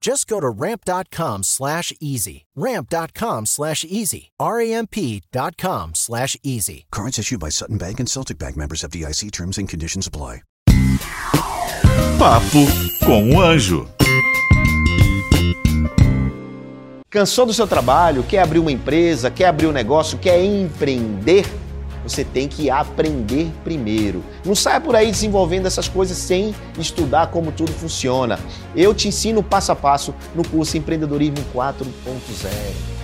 Just go to ramp.com slash easy. Ramp.com slash easy. R-A-M-P.com slash easy. Cards issued by Sutton Bank and Celtic Bank members of DIC terms and conditions apply. Papo com o Anjo. Cansou do seu trabalho? Quer abrir uma empresa? Quer abrir um negócio? Quer empreender? Você tem que aprender primeiro. Não saia por aí desenvolvendo essas coisas sem estudar como tudo funciona. Eu te ensino passo a passo no curso Empreendedorismo 4.0.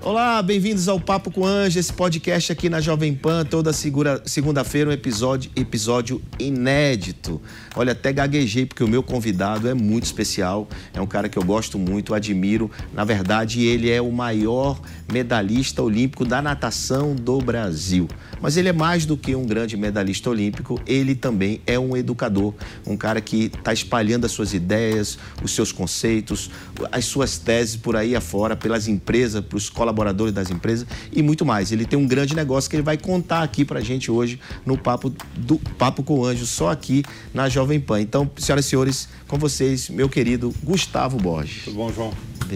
Olá, bem-vindos ao Papo com Anjo, esse podcast aqui na Jovem Pan, toda segunda-feira um episódio, episódio inédito. Olha, até gaguejei porque o meu convidado é muito especial, é um cara que eu gosto muito, admiro. Na verdade, ele é o maior medalhista olímpico da natação do Brasil. Mas ele é mais do que um grande medalhista olímpico, ele também é um educador, um cara que está espalhando as suas ideias, os seus conceitos, as suas teses por aí afora, pelas empresas, para os colaboradores das empresas e muito mais. Ele tem um grande negócio que ele vai contar aqui pra gente hoje no Papo, do, Papo com o Anjo, só aqui na Jovem Pan. Então, senhoras e senhores, com vocês, meu querido Gustavo Borges. Tudo bom, João?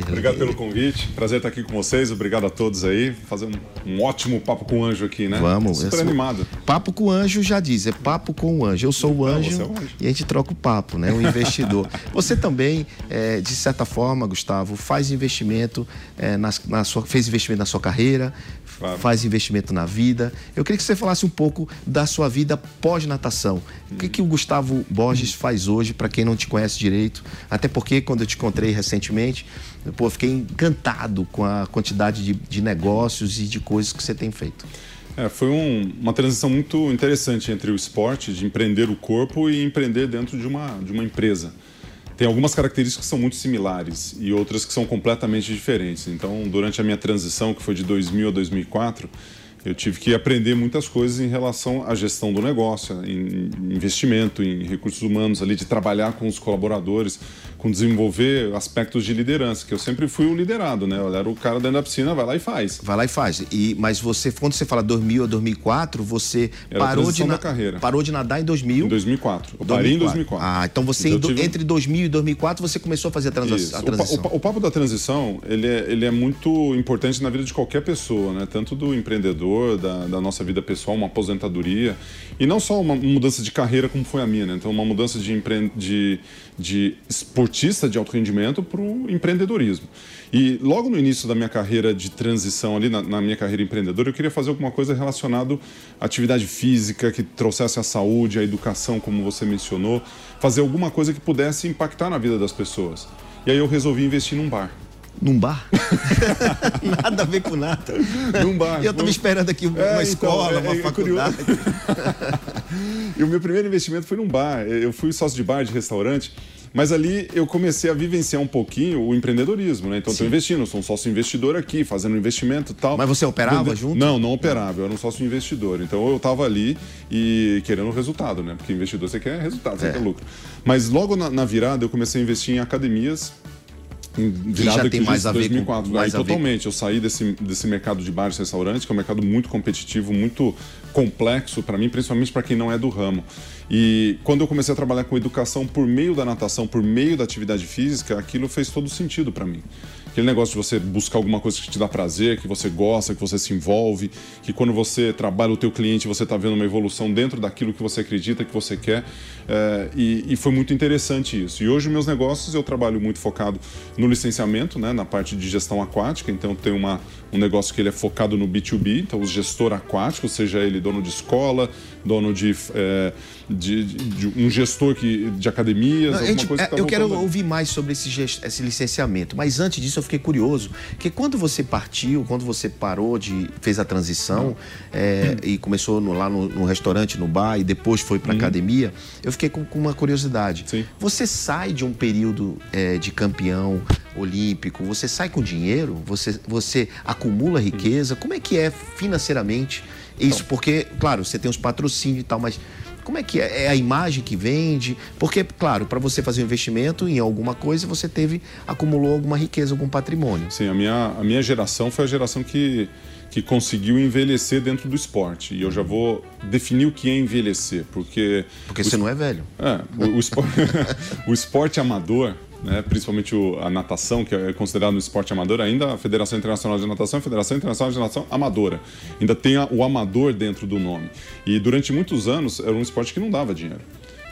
Obrigado pelo convite. Prazer estar aqui com vocês. Obrigado a todos aí. Fazer um, um ótimo papo com o anjo aqui, né? Vamos. Super animado. Papo com o anjo já diz, é papo com o anjo. Eu sou o anjo, Não, é o anjo. e a gente troca o papo, né? O investidor. você também, é, de certa forma, Gustavo, faz investimento, é, na, na sua, fez investimento na sua carreira, claro. faz investimento na vida. Eu queria que você falasse um pouco da sua vida pós-natação. Hum. O que, que o Gustavo Borges faz hoje, para quem não te conhece direito? Até porque, quando eu te encontrei recentemente, pô, fiquei encantado com a quantidade de, de negócios e de coisas que você tem feito. É, foi um, uma transição muito interessante entre o esporte, de empreender o corpo e empreender dentro de uma, de uma empresa. Tem algumas características que são muito similares e outras que são completamente diferentes. Então, durante a minha transição, que foi de 2000 a 2004, eu tive que aprender muitas coisas em relação à gestão do negócio, em investimento, em recursos humanos, ali de trabalhar com os colaboradores, com desenvolver aspectos de liderança, que eu sempre fui o liderado, né? Eu era o cara dentro da piscina, vai lá e faz. Vai lá e faz. E mas você, quando você fala 2000 a 2004, você era parou de na... carreira. parou de nadar em 2000? Em 2004. Eu 2004. parei em 2004. Ah, então você então, tive... entre 2000 e 2004 você começou a fazer a, transa... a transição. O, o, o, papo da transição, ele é, ele é muito importante na vida de qualquer pessoa, né? Tanto do empreendedor, da, da nossa vida pessoal, uma aposentadoria e não só uma mudança de carreira como foi a minha, né? Então uma mudança de, empre... de, de esportista de alto rendimento para o empreendedorismo. E logo no início da minha carreira de transição ali, na, na, minha carreira empreendedora, eu queria fazer alguma coisa relacionada à atividade física, que trouxesse a saúde, a educação, como você mencionou, fazer alguma coisa que pudesse impactar na vida das pessoas. E aí eu resolvi investir num bar. Num bar? nada a ver com nada. Num bar. Eu estava esperando aqui uma é, escola, então, é, uma é, faculdade. e o meu primeiro investimento foi num bar. Eu fui sócio de bar, de restaurante. Mas ali eu comecei a vivenciar um pouquinho o empreendedorismo, né? Então estou investindo, sou um sócio investidor aqui, fazendo investimento e tal. Mas você operava junto? Não, não operava, eu era um sócio investidor. Então eu estava ali e querendo resultado, né? Porque investidor você quer resultado, você é. quer lucro. Mas logo na, na virada eu comecei a investir em academias virada já tem mais a ver 2004. Com, mais Aí, totalmente. Eu saí desse, desse mercado de bares e restaurantes, que é um mercado muito competitivo, muito complexo para mim, principalmente para quem não é do ramo. E quando eu comecei a trabalhar com educação por meio da natação, por meio da atividade física, aquilo fez todo sentido para mim. Aquele negócio de você buscar alguma coisa que te dá prazer, que você gosta, que você se envolve, que quando você trabalha o teu cliente, você está vendo uma evolução dentro daquilo que você acredita, que você quer. É, e, e, foi muito interessante isso. E hoje, meus negócios, eu trabalho muito focado no licenciamento, né, na parte de gestão aquática. Então, tem uma, um negócio que ele é focado no B2B, então o gestor aquático, seja ele dono de escola, dono de, é, de, de, de um gestor que, de academias, Não, gente, coisa que tá Eu quero ouvir mais sobre esse, esse licenciamento, mas antes disso eu fiquei curioso, que quando você partiu, quando você parou de fez a transição é, e começou no, lá no, no, restaurante, no bar e depois foi para uhum. academia, eu fiquei com, com uma curiosidade. Sim. Você sai de um período é, de campeão olímpico, você sai com dinheiro, você, você acumula riqueza, como é que é financeiramente isso? Então. Porque, claro, você tem os patrocínios e tal, mas como é que é? É a imagem que vende? Porque, claro, para você fazer um investimento em alguma coisa, você teve, acumulou alguma riqueza, algum patrimônio. Sim, a minha, a minha geração foi a geração que, que conseguiu envelhecer dentro do esporte. E eu já vou definir o que é envelhecer, porque... Porque você não é velho. É, o, o, esporte, o esporte amador, né, principalmente o, a natação, que é considerado um esporte amador, ainda a Federação Internacional de Natação é a Federação Internacional de Natação Amadora. Ainda tem a, o amador dentro do nome. E durante muitos anos era um esporte que não dava dinheiro.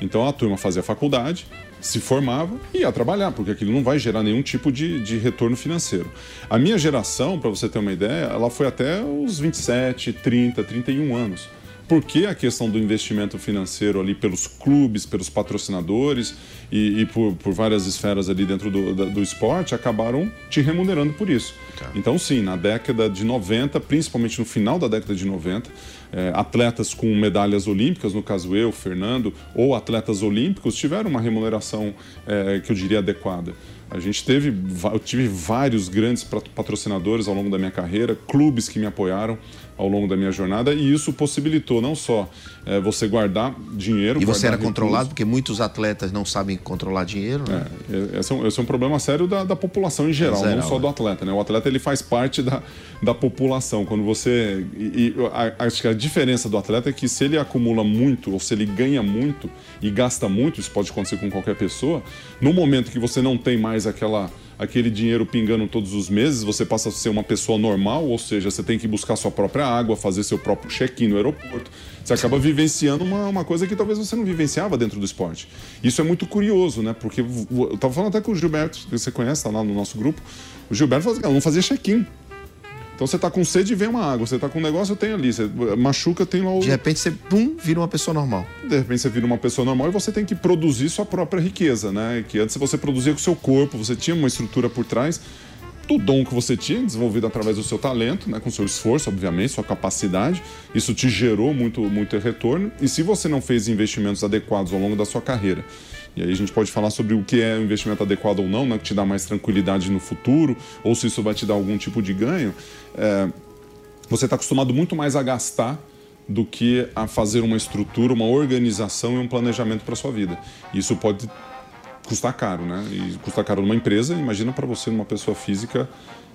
Então a turma fazia faculdade, se formava e ia trabalhar, porque aquilo não vai gerar nenhum tipo de, de retorno financeiro. A minha geração, para você ter uma ideia, ela foi até os 27, 30, 31 anos porque a questão do investimento financeiro ali pelos clubes, pelos patrocinadores e, e por, por, várias esferas ali dentro do, do, esporte acabaram te remunerando por isso. Tá. Então, sim, na década de 90, principalmente no final da década de 90, é, atletas com medalhas olímpicas, no caso eu, Fernando, ou atletas olímpicos, tiveram uma remuneração é, que eu diria adequada. A gente teve, eu tive vários grandes patrocinadores ao longo da minha carreira, clubes que me apoiaram ao longo da minha jornada e isso possibilitou não só é, você guardar dinheiro. E você era recursos. controlado porque muitos atletas não sabem controlar dinheiro. Né? É, esse, é um, esse é um problema sério da, da população em geral, é não só do atleta. Né? O atleta ele faz parte da, da população. Quando você e, e a, acho que a diferença do atleta é que se ele acumula muito ou se ele ganha muito e gasta muito, isso pode acontecer com qualquer pessoa. No momento que você não tem mais aquela aquele dinheiro pingando todos os meses, você passa a ser uma pessoa normal, ou seja, você tem que buscar sua própria água, fazer seu próprio check-in no aeroporto. Você acaba vivenciando uma, uma coisa que talvez você não vivenciava dentro do esporte. Isso é muito curioso, né? Porque eu estava falando até com o Gilberto, que você conhece, está lá no nosso grupo. O Gilberto falou assim, não fazia check-in. Então você tá com sede e vem uma água, você tá com um negócio, eu tenho ali. Você machuca, tem lá o. De repente você, pum, vira uma pessoa normal. De repente você vira uma pessoa normal e você tem que produzir sua própria riqueza, né? Que antes você produzia com o seu corpo, você tinha uma estrutura por trás do dom que você tinha, desenvolvido através do seu talento, né, com seu esforço, obviamente, sua capacidade. Isso te gerou muito, muito retorno. E se você não fez investimentos adequados ao longo da sua carreira e aí a gente pode falar sobre o que é o investimento adequado ou não, né, que te dá mais tranquilidade no futuro, ou se isso vai te dar algum tipo de ganho. É, você está acostumado muito mais a gastar do que a fazer uma estrutura, uma organização e um planejamento para sua vida. Isso pode custar caro, né? E custar caro numa empresa, imagina para você, numa pessoa física,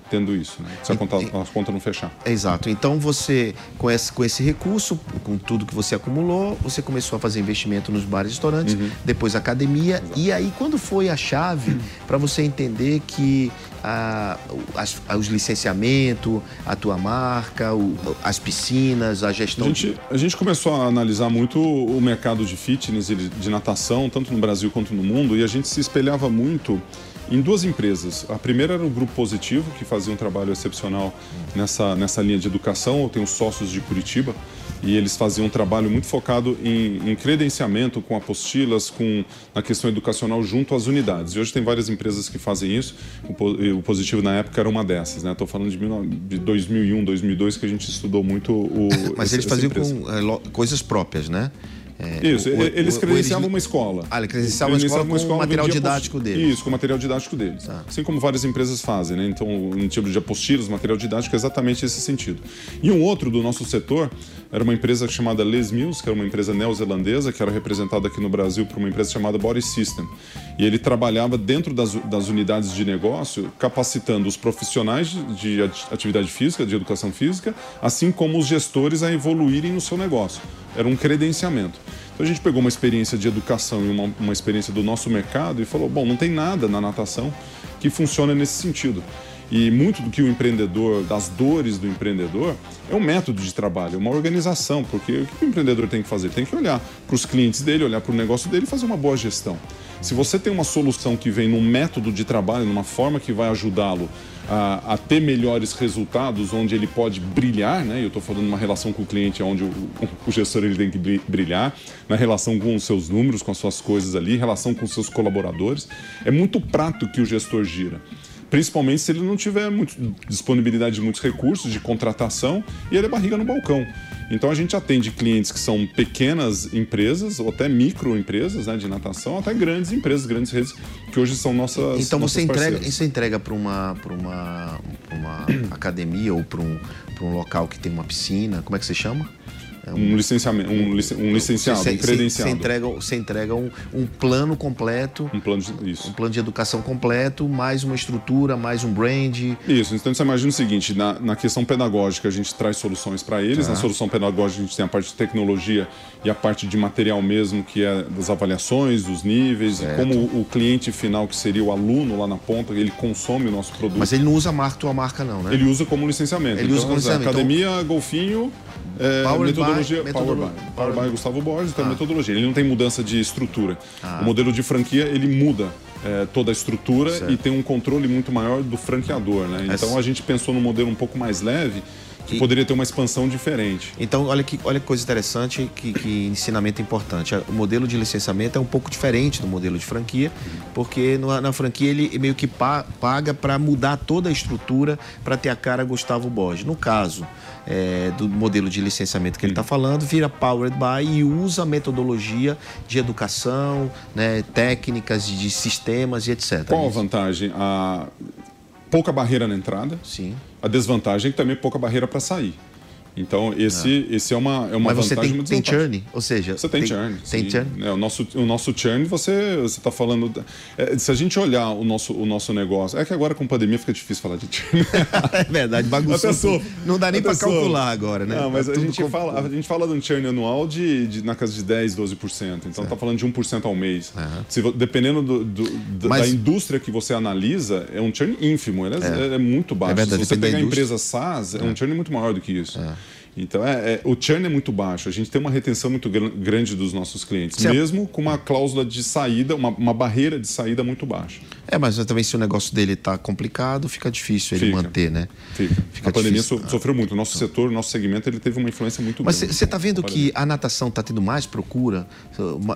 tendo isso, né? Se a conta, a conta não fechar. Exato. Então você, com esse, com esse recurso, com tudo que você acumulou, você começou a fazer investimento nos bares e restaurantes, uhum. depois academia. Exato. E aí, quando foi a chave uhum. para você entender que a, as, os licenciamentos, a tua marca, o, as piscinas, a gestão? A gente, a gente começou a analisar muito o mercado de fitness e de natação, tanto no Brasil quanto no mundo, e a gente se espelhava muito em duas empresas. A primeira era o Grupo Positivo, que fazia um trabalho excepcional nessa, nessa linha de educação. Eu tenho sócios de Curitiba e eles faziam um trabalho muito focado em, em credenciamento, com apostilas, com na questão educacional junto às unidades. E hoje tem várias empresas que fazem isso. O, o Positivo na época era uma dessas, né? Estou falando de, de 2001, 2002 que a gente estudou muito o. Mas esse, eles faziam com é, coisas próprias, né? É, Isso, o, eles credenciavam uma escola. Ah, eles credenciavam uma escola com o material didático deles. Isso, com o material didático deles. Ah. Assim como várias empresas fazem, né? Então, em tipo de apostilas, material didático é exatamente esse sentido. E um outro do nosso setor era uma empresa chamada Les Mills, que era uma empresa neozelandesa, que era representada aqui no Brasil por uma empresa chamada Body System. E ele trabalhava dentro das, das unidades de negócio, capacitando os profissionais de, de atividade física, de educação física, assim como os gestores a evoluírem no seu negócio. Era um credenciamento. Então a gente pegou uma experiência de educação e uma, uma experiência do nosso mercado e falou: bom, não tem nada na natação que funcione nesse sentido. E muito do que o empreendedor, das dores do empreendedor, é um método de trabalho, uma organização, porque o que o empreendedor tem que fazer? Tem que olhar para os clientes dele, olhar para o negócio dele e fazer uma boa gestão. Se você tem uma solução que vem num método de trabalho, numa forma que vai ajudá-lo a, a, ter melhores resultados, onde ele pode brilhar, né? Eu estou falando uma relação com o cliente, onde o, o, gestor ele tem que brilhar, na relação com os seus números, com as suas coisas ali, relação com os seus colaboradores. É muito prato que o gestor gira principalmente se ele não tiver muito, disponibilidade de muitos recursos de contratação e ele é barriga no balcão. Então a gente atende clientes que são pequenas empresas ou até microempresas né, de natação, até grandes empresas, grandes redes que hoje são nossas. Então você nossas entrega, você entrega para uma, uma, uma academia ou para um, um local que tem uma piscina, como é que você chama? É um, um, licenciamento, um, um licenciado, você, um credenciado. Você entrega, você entrega um, um plano completo. Um plano de, isso. Um plano de educação completo, mais uma estrutura, mais um brand. Isso, então você imagina o seguinte, na, na questão pedagógica a gente traz soluções para eles, na solução pedagógica a gente tem a parte de tecnologia e a parte de material mesmo, que é das avaliações, dos níveis, certo. e como o, o, cliente final, que seria o aluno lá na ponta, ele consome o nosso produto. Mas ele não usa a marca, tua marca não, né? Ele usa como licenciamento. Ele então, usa como licenciamento. Academia, então... Golfinho é, Power metodologia by, Power, by, Power by Gustavo Borges, então é ah. metodologia. Ele não tem mudança de estrutura. Ah. O modelo de franquia, ele muda é, toda a estrutura certo. e tem um controle muito maior do franqueador, né? Então a gente pensou num modelo um pouco mais leve, que e... poderia ter uma expansão diferente. Então, olha que, olha que coisa interessante, que, que ensinamento importante. O modelo de licenciamento é um pouco diferente do modelo de franquia, porque no, na franquia ele meio que pa, paga para mudar toda a estrutura para ter a cara Gustavo Borges. No caso é, do modelo de licenciamento que ele está falando, vira Powered by e usa a metodologia de educação, né, técnicas, de sistemas e etc. Qual a vantagem? A pouca barreira na entrada. Sim. A desvantagem é que também é pouca barreira para sair. Então, esse, é. esse é uma, é uma Mas você vantagem tem, tem churn, ou seja... Você tem, tem churn. Tem churn? É, o, nosso, o nosso churn, você está falando... É, se a gente olhar o nosso, o nosso negócio... É que agora com pandemia fica difícil falar de churn. é verdade, bagunçou. Pessoa, não dá nem para calcular agora, né? Não, mas tá a gente, fala, a gente fala de um churn anual de, de, na casa de 10, 12%. Então, está falando de 1% ao mês. Uhum. Se, dependendo do, do, mas... da indústria que você analisa, é um churn ínfimo. Ele é, é. é muito baixo. É verdade, Se você pegar a empresa SaaS, é. um churn muito maior do que isso. É. Então, é, é, o churn é muito baixo. A gente tem uma retenção muito gr grande dos nossos clientes, Sim. mesmo com uma cláusula de saída, uma, uma, barreira de saída muito baixa. É, mas também se o negócio dele está complicado, fica difícil ele fica, manter, né? Fica. fica a pandemia so, sofreu muito. O nosso setor, o nosso segmento, ele teve uma influência muito mas grande. Mas você está vendo que a natação está tendo mais procura?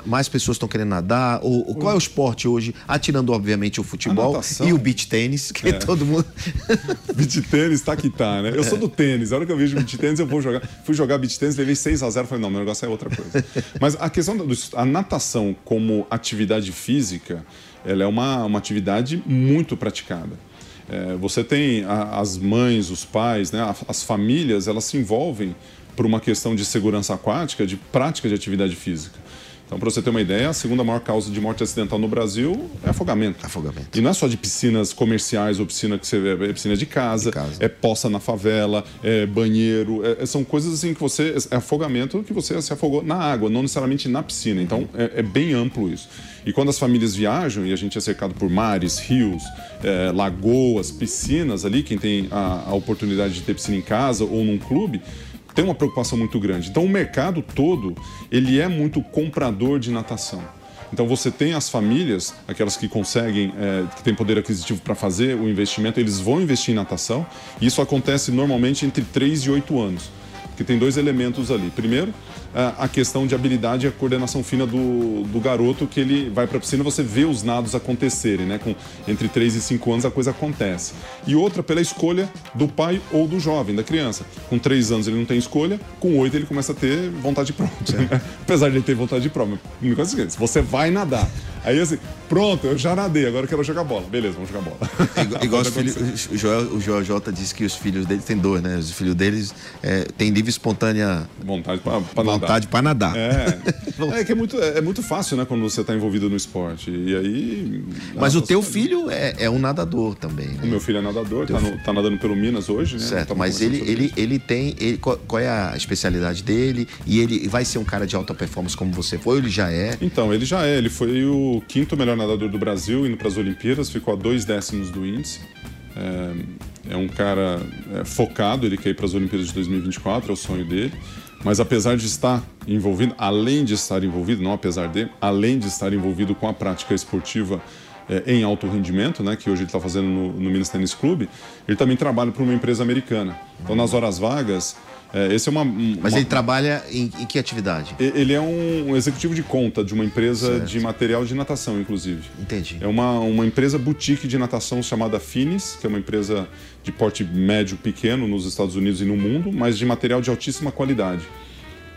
Mais pessoas estão querendo nadar? Ou, qual é o esporte hoje? Atirando, obviamente, o futebol natação, e o beach tênis, que é. todo mundo... beach tênis tá que tá, né? Eu sou do tênis. A hora que eu vejo beach tênis, eu vou jogar. Fui jogar beach tênis, levei 6 a 0 Falei, não, meu negócio é outra coisa. Mas a questão da natação como atividade física ela é uma, uma atividade muito praticada. É, você tem a, as mães, os pais, né, as famílias, elas se envolvem por uma questão de segurança aquática, de prática de atividade física. Então, para você ter uma ideia, a segunda maior causa de morte acidental no Brasil é afogamento. Afogamento. E não é só de piscinas comerciais ou piscina que você vê, é piscina de casa, de casa. é poça na favela, é banheiro, é, são coisas assim que você. É afogamento que você se afogou na água, não necessariamente na piscina. Então, é, é bem amplo isso. E quando as famílias viajam, e a gente é cercado por mares, rios, é, lagoas, piscinas ali, quem tem a, a oportunidade de ter piscina em casa ou num clube, tem uma preocupação muito grande. Então o mercado todo, ele é muito comprador de natação. Então você tem as famílias, aquelas que conseguem, é, que têm poder aquisitivo para fazer o investimento, eles vão investir em natação. E isso acontece normalmente entre 3 e 8 anos. Porque tem dois elementos ali. Primeiro, a questão de habilidade e a coordenação fina do, do garoto que ele vai para a piscina você vê os nados acontecerem, né? Com, entre 3 e 5 anos a coisa acontece. E outra pela escolha do pai ou do jovem, da criança. Com 3 anos ele não tem escolha, com 8 ele começa a ter vontade própria. Né? Apesar de ele ter vontade de própria. Você vai nadar. Aí assim, pronto, eu já nadei, agora eu quero jogar bola. Beleza, vamos jogar bola. Igual, os filhos, o, Joel, o Joel J disse que os filhos dele têm dois, né? Os filhos deles é, têm livre espontânea vontade para nadar vontade para nadar. É. É que é muito, é muito fácil, né, quando você está envolvido no esporte. E aí. Mas o teu filho é, é, um nadador também. Né? O meu filho é nadador, está tá nadando pelo Minas hoje, né? Certo, mas ele, ele, ele tem. Ele, qual, qual, é a especialidade dele? E ele vai ser um cara de alta performance como você foi, ou ele já é? Então, ele já é. Ele foi o quinto melhor nadador do Brasil, indo para as Olimpíadas, ficou a dois décimos do índice. É, é um cara é, focado, ele quer ir para as Olimpíadas de 2024, é o sonho dele. Mas apesar de estar envolvido, além de estar envolvido, não apesar de, além de estar envolvido com a prática esportiva é, em alto rendimento, né, que hoje ele está fazendo no, no Minas Tênis Clube, ele também trabalha para uma empresa americana. Então, nas horas vagas, é, esse é uma, uma, Mas ele trabalha em, em, que atividade? Ele é um, um, executivo de conta de uma empresa certo. de material de natação, inclusive. Entendi. É uma, uma empresa boutique de natação chamada Finis, que é uma empresa de porte médio pequeno nos Estados Unidos e no mundo, mas de material de altíssima qualidade.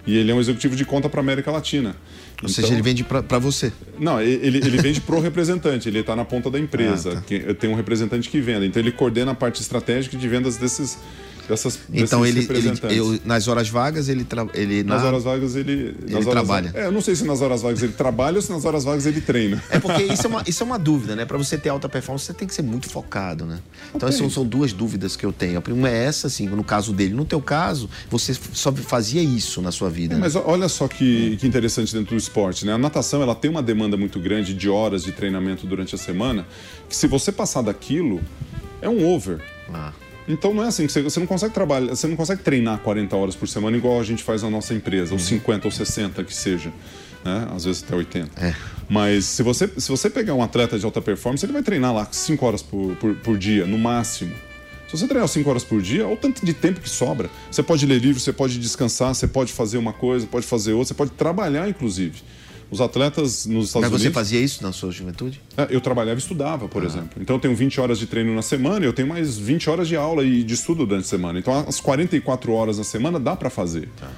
E ele é um executivo de conta para América Latina. Ou então, seja, ele vende para você? Não, ele, ele vende para o representante, ele está na ponta da empresa. Ah, tá. Tem um representante que vende. Então ele coordena a parte estratégica de vendas desses dessas Então ele, ele eu, nas horas vagas ele tra, ele nas na, horas vagas ele ele trabalha. É, eu não sei se nas horas vagas ele trabalha ou se nas horas vagas ele treina. É porque isso é uma, isso é uma dúvida, né? Para você ter alta performance você tem que ser muito focado, né? Então okay. são, são duas dúvidas que eu tenho. A primeira é essa, assim, no caso dele. No teu caso, você só fazia isso na sua vida. É, né? Mas olha só que, que interessante dentro do esporte, né? A natação ela tem uma demanda muito grande de horas de treinamento durante a semana, que se você passar daquilo é um over. Ah. Então não é assim, você, não consegue trabalhar, você não consegue treinar 40 horas por semana igual a gente faz na nossa empresa, ou 50 ou 60 que seja. Né? Às vezes até 80. É. Mas se você, se você pegar um atleta de alta performance, ele vai treinar lá 5 horas por, por, por dia, no máximo. Se você treinar 5 horas por dia, olha o tanto de tempo que sobra. Você pode ler livro, você pode descansar, você pode fazer uma coisa, pode fazer outra, você pode trabalhar, inclusive. Os atletas nos Estados Mas Unidos. Mas você fazia isso na sua juventude? É, eu trabalhava e estudava, por ah. exemplo. Então eu tenho 20 horas de treino na semana, eu tenho mais 20 horas de aula e de estudo durante a semana. Então as 44 horas na semana dá para fazer. Tá.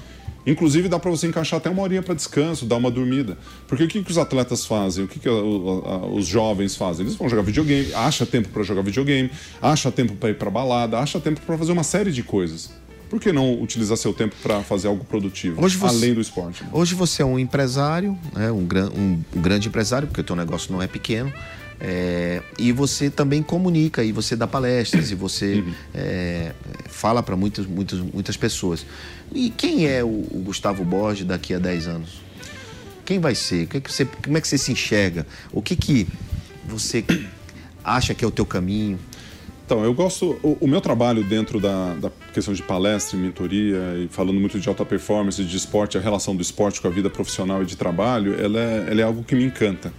Inclusive dá para você encaixar até uma horinha para descanso, dar uma dormida. Porque o que, que os atletas fazem? O que, que a, a, a, os jovens fazem? Eles vão jogar videogame, acha tempo para jogar videogame, acha tempo para ir para balada, acha tempo para fazer uma série de coisas por que não utilizar seu tempo para fazer algo produtivo, você, além do esporte? Hoje você é um empresário, né, um, gran, um, um grande empresário, porque o teu negócio não é pequeno. É, e você também comunica, e você dá palestras, e você uhum. é, fala para muitas, muitas, muitas pessoas. E quem é o, o, Gustavo Borges daqui a 10 anos? Quem vai ser? Que que você, como é que você se enxerga? O que, que você acha que é o teu caminho? Então, eu gosto. O, o meu trabalho dentro da, da, questão de palestra e mentoria, e falando muito de alta performance, de esporte, a relação do esporte com a vida profissional e de trabalho, ela é, ela é algo que me encanta.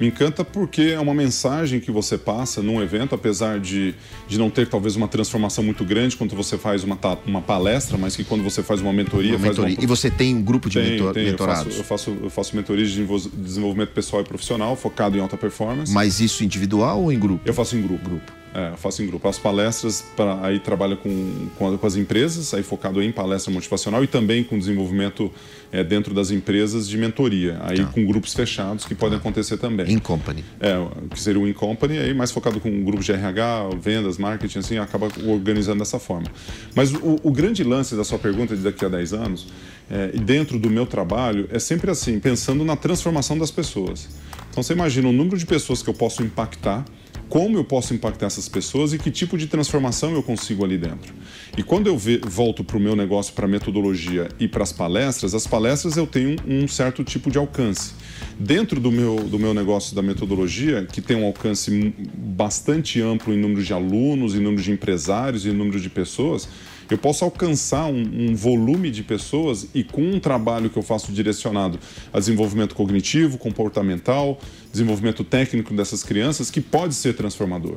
Me encanta porque é uma mensagem que você passa num evento, apesar de, de não ter talvez uma transformação muito grande quando você faz uma, uma palestra, mas que quando você faz uma mentoria. Uma mentoria. Uma... E você tem um grupo de tem, mentor... tem. mentorados? Eu faço, eu faço, eu faço mentoria de desenvolvimento pessoal e profissional, focado em alta performance. Mas isso individual ou em grupo? Eu faço em grupo. grupo. É, eu faço em grupo. As palestras, pra, aí trabalho com, com, com, as empresas, aí focado em palestra motivacional e também com desenvolvimento é, dentro das empresas de mentoria, aí tá. com grupos fechados que podem tá. acontecer também. In company. É, que seria o in company, aí mais focado com grupos de RH, vendas, marketing, assim, acaba organizando dessa forma. Mas o, o grande lance da sua pergunta de daqui a 10 anos, é, e dentro do meu trabalho, é sempre assim, pensando na transformação das pessoas. Então você imagina o número de pessoas que eu posso impactar como eu posso impactar essas pessoas e que tipo de transformação eu consigo ali dentro. E quando eu volto para o meu negócio, para a metodologia e para as palestras, as palestras eu tenho um certo tipo de alcance. Dentro do meu, do meu negócio da metodologia, que tem um alcance bastante amplo em número de alunos, em número de empresários, em número de pessoas, eu posso alcançar um, um, volume de pessoas e com um trabalho que eu faço direcionado a desenvolvimento cognitivo, comportamental, desenvolvimento técnico dessas crianças, que pode ser transformador.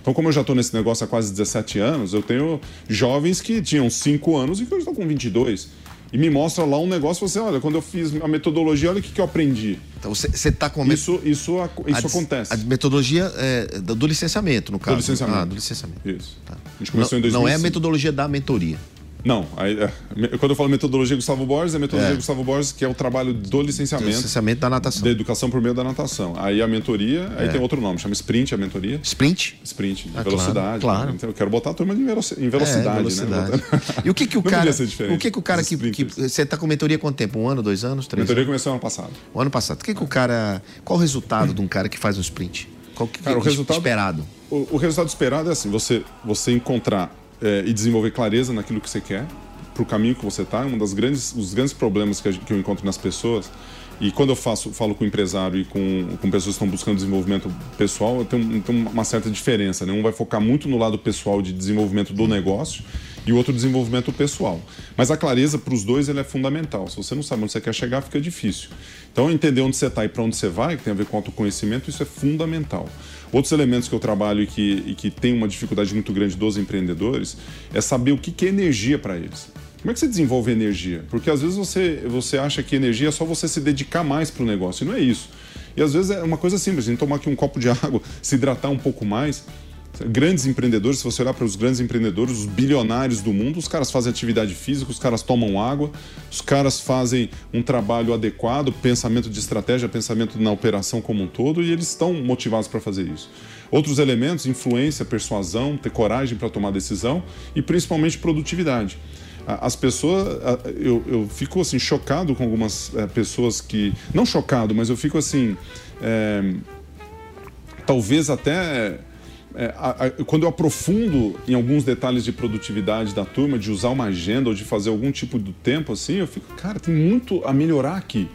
Então, como eu já estou nesse negócio há quase 17 anos, eu tenho jovens que tinham 5 anos e que hoje estão com 22 e me mostra lá um negócio, você olha, quando eu fiz a metodologia, olha o que, que eu aprendi. Então você está com isso, isso, isso a, acontece. A metodologia é, do licenciamento, no caso. Do licenciamento. Ah, do licenciamento. Isso. Tá. A gente começou não, em 2005. Não é a metodologia da mentoria. Não, aí, é, quando eu falo metodologia Gustavo Borges, é metodologia É. Gustavo Borges, que é o trabalho do licenciamento, Licenciamento da natação. da educação por meio da natação. Aí a mentoria, aí tem outro nome, chama Sprint a mentoria. Sprint? Sprint, de Ah, velocidade. claro, claro. né? Então eu quero botar a turma em veloci- em velocidade, É, velocidade. né? E o que que o Não cara, o que que o cara que, que você está com mentoria há quanto tempo? Um ano, dois anos, A três? mentoria anos? começou ano passado. O ano passado. O que que o cara, qual o resultado de um cara que faz um sprint? Qual que, Cara, o que- resultado- esperado? O, o resultado esperado é assim, você, você encontrar é, e desenvolver clareza naquilo que você quer, para o caminho que você está. Um das grandes, os grandes problemas que eu encontro nas pessoas e quando eu faço, falo com empresário e com, com pessoas que estão buscando desenvolvimento pessoal, tenho uma certa diferença. Né? Um vai focar muito no lado pessoal de desenvolvimento do negócio e o outro desenvolvimento pessoal. Mas a clareza para os dois é fundamental. Se você não sabe onde você quer chegar, fica difícil. Então, entender onde você está e para onde você vai, que tem a ver com autoconhecimento, isso é fundamental. Outros elementos que eu trabalho e que, e que tem uma dificuldade muito grande dos empreendedores é saber o que, que é energia para eles. Como é que você desenvolve energia? Porque às vezes você, você acha que energia é só você se dedicar mais para o negócio, e não é isso. E às vezes é uma coisa simples, a gente tomar aqui um copo de água, se hidratar um pouco mais. Grandes empreendedores, se você olhar para os grandes empreendedores, os bilionários do mundo, os caras fazem atividade física, os caras tomam água, os caras fazem um trabalho adequado, pensamento de estratégia, pensamento na operação como um todo, e eles estão motivados para fazer isso. Outros elementos, influência, persuasão, ter coragem para tomar decisão e principalmente produtividade. As pessoas, eu, eu fico assim chocado com algumas eh, pessoas que, não chocado, mas eu fico assim, eh, talvez até é, a- a- quando eu aprofundo em alguns detalhes de produtividade da turma, de usar uma agenda ou de fazer algum tipo do tempo assim, eu fico, cara, tem muito a melhorar aqui.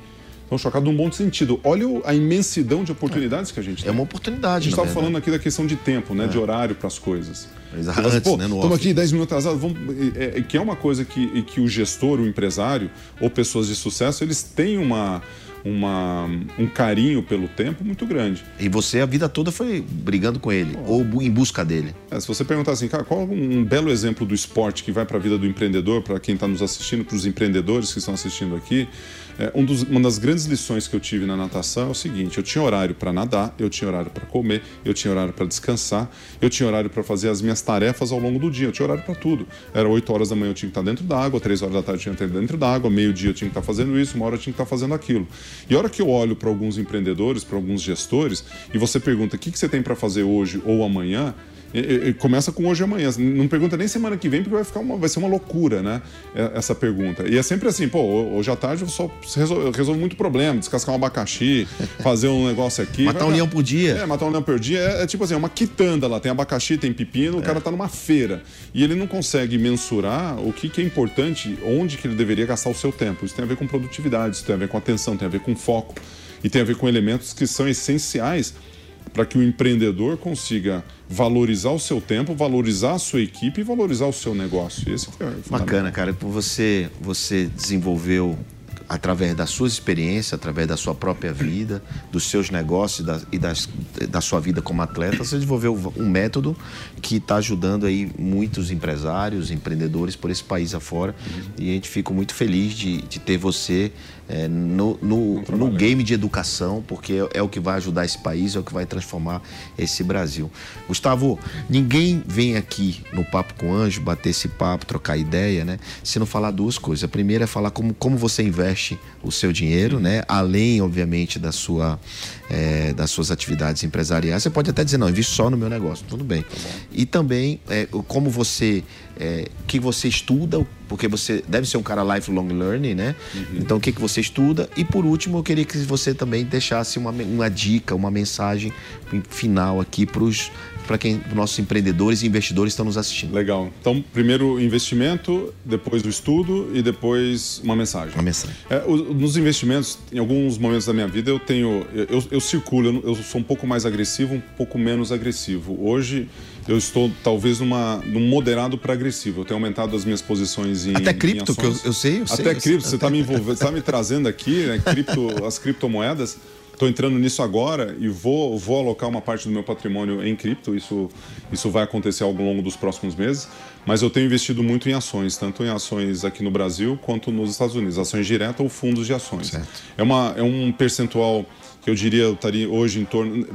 Então, chocado num bom sentido. Olha a imensidão de oportunidades que a gente tem. É uma A oportunidade, gente na estava falando aqui da questão de tempo, né? De horário para as coisas. Exato, Pô, né, estamos aqui 10 minutos atrasados. Vamos... É, é- que é uma coisa que, que o gestor, o empresário ou pessoas de sucesso, eles têm uma, uma, um carinho pelo tempo muito grande. E você a vida toda foi brigando com ele, ou em busca dele. É, se você perguntar assim, cara, qual um belo exemplo do esporte que vai para a vida do empreendedor, para quem está nos assistindo, para os empreendedores que estão assistindo aqui, é, um dos- uma das grandes lições que eu tive na natação é o seguinte: eu tinha horário para nadar, eu tinha horário para comer, eu tinha horário para descansar, eu tinha horário para fazer as minhas tarefas ao longo do dia, eu tinha horário para tudo. Era 8 horas da manhã eu tinha que estar dentro da água, 3 horas da tarde eu tinha que estar dentro da água, meio-dia eu tinha que estar fazendo isso, uma hora eu tinha que estar fazendo aquilo. E a hora que eu olho para alguns empreendedores, para alguns gestores, e você pergunta o que, que você tem para fazer hoje ou amanhã, e- e- e começa com hoje e amanhã. Não pergunta nem semana que vem, porque vai, ficar uma, vai ser uma loucura, né? é- Essa pergunta. E é sempre assim, pô, hoje à tarde eu só resolvo, resolvo muito problema, descascar um abacaxi, fazer um negócio aqui. Matar Vai- um leão por dia. É, matar um leão por dia é, é tipo assim, é uma quitanda lá. Tem abacaxi, tem pepino, o cara tá numa feira. E ele não consegue mensurar o que, que é importante, onde que ele deveria gastar o seu tempo. Isso tem a ver com produtividade, isso tem a ver com atenção, tem a ver com foco. E tem a ver com elementos que são essenciais para que o empreendedor consiga valorizar o seu tempo, valorizar a sua equipe e valorizar o seu negócio. Esse é. Bacana, cara. Você, você desenvolveu através das suas experiências, através da sua própria vida, dos seus negócios e da, e das, da sua vida como atleta, você desenvolveu um método que está ajudando aí muitos empresários, empreendedores por esse país afora. E a gente fica muito feliz de, de ter você é, no, no, no game de educação, porque é, é o que vai ajudar esse país, é o que vai transformar esse Brasil. Gustavo, ninguém vem aqui no Papo com Anjo bater esse papo, trocar ideia, né? Se não falar duas coisas. A primeira é falar como, como você investe o seu dinheiro, né? Além, obviamente, da sua, é, das suas atividades empresariais. Você pode até dizer, não, invisto só no meu negócio, tudo bem. E também é, como você, é, que você estuda, porque você deve ser um cara lifelong learning, né? Então, o que, que você estuda? E por último, eu queria que você também deixasse uma, uma dica, uma mensagem final aqui para os para quem os nossos empreendedores e investidores estão nos assistindo. Legal. Então, primeiro investimento, depois o estudo e depois uma mensagem. Uma mensagem. É, o- nos investimentos, em alguns momentos da minha vida, eu tenho. Eu, eu, circulo, eu, sou um pouco mais agressivo, um pouco menos agressivo. Hoje eu estou talvez numa, num moderado para agressivo. Eu tenho aumentado as minhas posições em. Até em cripto, que eu- eu sei, eu sei, Até sei. cripto, você está me envolvendo, você está me trazendo aqui, né, cripto, as criptomoedas. Estou entrando nisso agora e vou, vou alocar uma parte do meu patrimônio em cripto. Isso, isso vai acontecer ao longo dos próximos meses. Mas eu tenho investido muito em ações, tanto em ações aqui no Brasil quanto nos Estados Unidos, ações diretas ou fundos de ações. Certo. É, uma, é um percentual que eu diria eu estaria hoje em torno.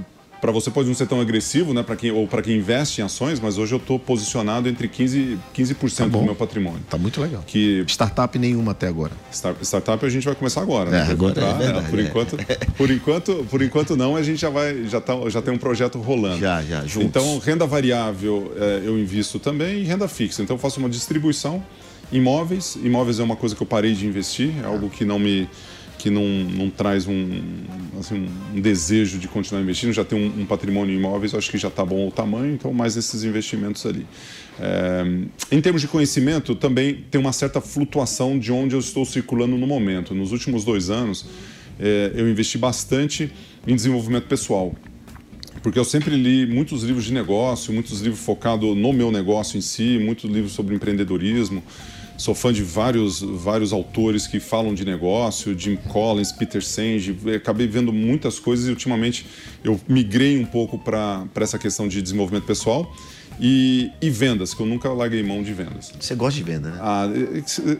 Para você pode não ser tão agressivo, né, para quem ou para quem investe em ações, mas hoje eu estou posicionado entre 15 15% tá do meu patrimônio. Tá muito legal. Que startup nenhuma até agora. Start, startup a gente vai começar agora, né? É, agora é verdade, por é. enquanto, por enquanto, por enquanto não, a gente já vai já tá, já tem um projeto rolando. Já, já, juntos. Então, renda variável é, eu invisto também e renda fixa. Então eu faço uma distribuição imóveis, imóveis é uma coisa que eu parei de investir, é algo que não me que não, não traz um, assim, um desejo de continuar investindo, já tem um, um patrimônio em imóveis, acho que já está bom o tamanho, então mais esses investimentos ali. É, em termos de conhecimento, também tem uma certa flutuação de onde eu estou circulando no momento. Nos últimos dois anos, é, eu investi bastante em desenvolvimento pessoal porque eu sempre li muitos livros de negócio, muitos livros focados no meu negócio em si, muitos livros sobre empreendedorismo. Sou fã de vários, vários autores que falam de negócio, Jim Collins, Peter Senge. Acabei vendo muitas coisas e ultimamente eu migrei um pouco para essa questão de desenvolvimento pessoal. E, e, vendas, que eu nunca larguei mão de vendas. Você gosta de venda, né? Ah,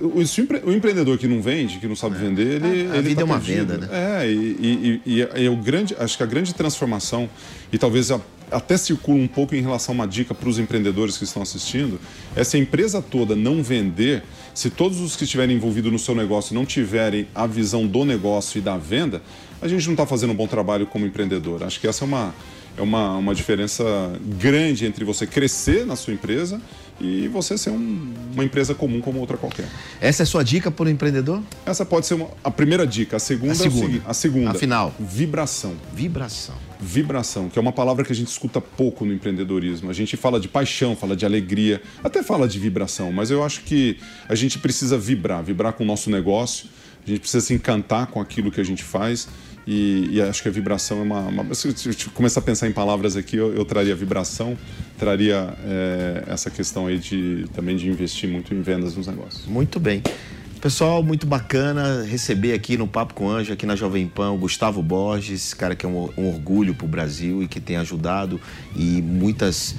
o, o, empreendedor que não vende, que não sabe é. vender, ele. A, a ele vida tá é uma perdido. venda, né? É, e, e, e, e, o grande, acho que a grande transformação, e talvez a, até circula um pouco em relação a uma dica para os empreendedores que estão assistindo, é se a empresa toda não vender, se todos os que estiverem envolvidos no seu negócio não tiverem a visão do negócio e da venda, a gente não está fazendo um bom trabalho como empreendedor. Acho que essa é uma é uma, uma diferença grande entre você crescer na sua empresa e você ser um, uma empresa comum como outra qualquer. Essa é a sua dica para o empreendedor? Essa pode ser uma, a primeira dica. A segunda, a segunda. É o seguinte, a segunda. Afinal. Vibração. Vibração. Vibração, que é uma palavra que a gente escuta pouco no empreendedorismo. A gente fala de paixão, fala de alegria, até fala de vibração, mas eu acho que a gente precisa vibrar, vibrar com o nosso negócio, a gente precisa se encantar com aquilo que a gente faz e, e, acho que a vibração é uma. uma se eu começar a pensar em palavras aqui, eu, eu traria vibração, traria é, essa questão aí de também de investir muito em vendas nos negócios. Muito bem. Pessoal, muito bacana receber aqui no Papo com Anjo, aqui na Jovem Pan, o Gustavo Borges, cara que é um, um orgulho para o Brasil e que tem ajudado e muitas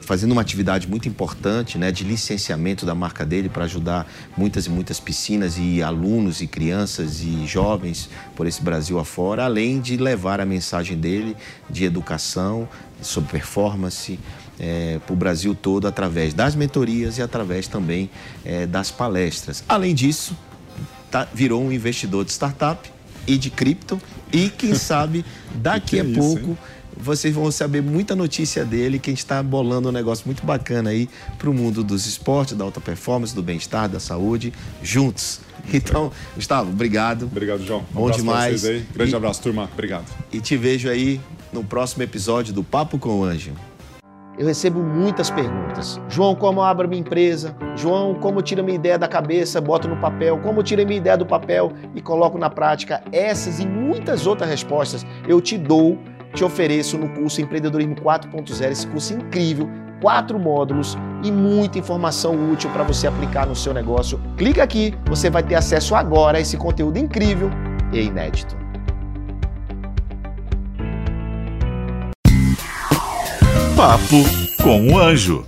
fazendo uma atividade muito importante né, de licenciamento da marca dele para ajudar muitas e muitas piscinas e alunos e crianças e jovens por esse Brasil afora, além de levar a mensagem dele de educação, sobre performance é, para o Brasil todo através das mentorias e através também é, das palestras. Além disso, tá, virou um investidor de startup e de cripto e quem sabe daqui que a é pouco isso, vocês vão saber muita notícia dele, que a gente está bolando um negócio muito bacana aí para o mundo dos esportes, da alta performance, do bem-estar, da saúde, juntos. Então, Gustavo, obrigado. Obrigado, João. Um Bom demais. Aí. Grande e, abraço, turma. Obrigado. E te vejo aí no próximo episódio do Papo com o Anjo. Eu recebo muitas perguntas. João, como abro minha empresa? João, como tiro minha ideia da cabeça, boto no papel? Como tiro minha ideia do papel e coloco na prática? Essas e muitas outras respostas eu te dou te ofereço no curso Empreendedorismo 4.0, esse curso incrível, quatro módulos e muita informação útil para você aplicar no seu negócio. Clica aqui, você vai ter acesso agora a esse conteúdo incrível e inédito. Papo com o Anjo.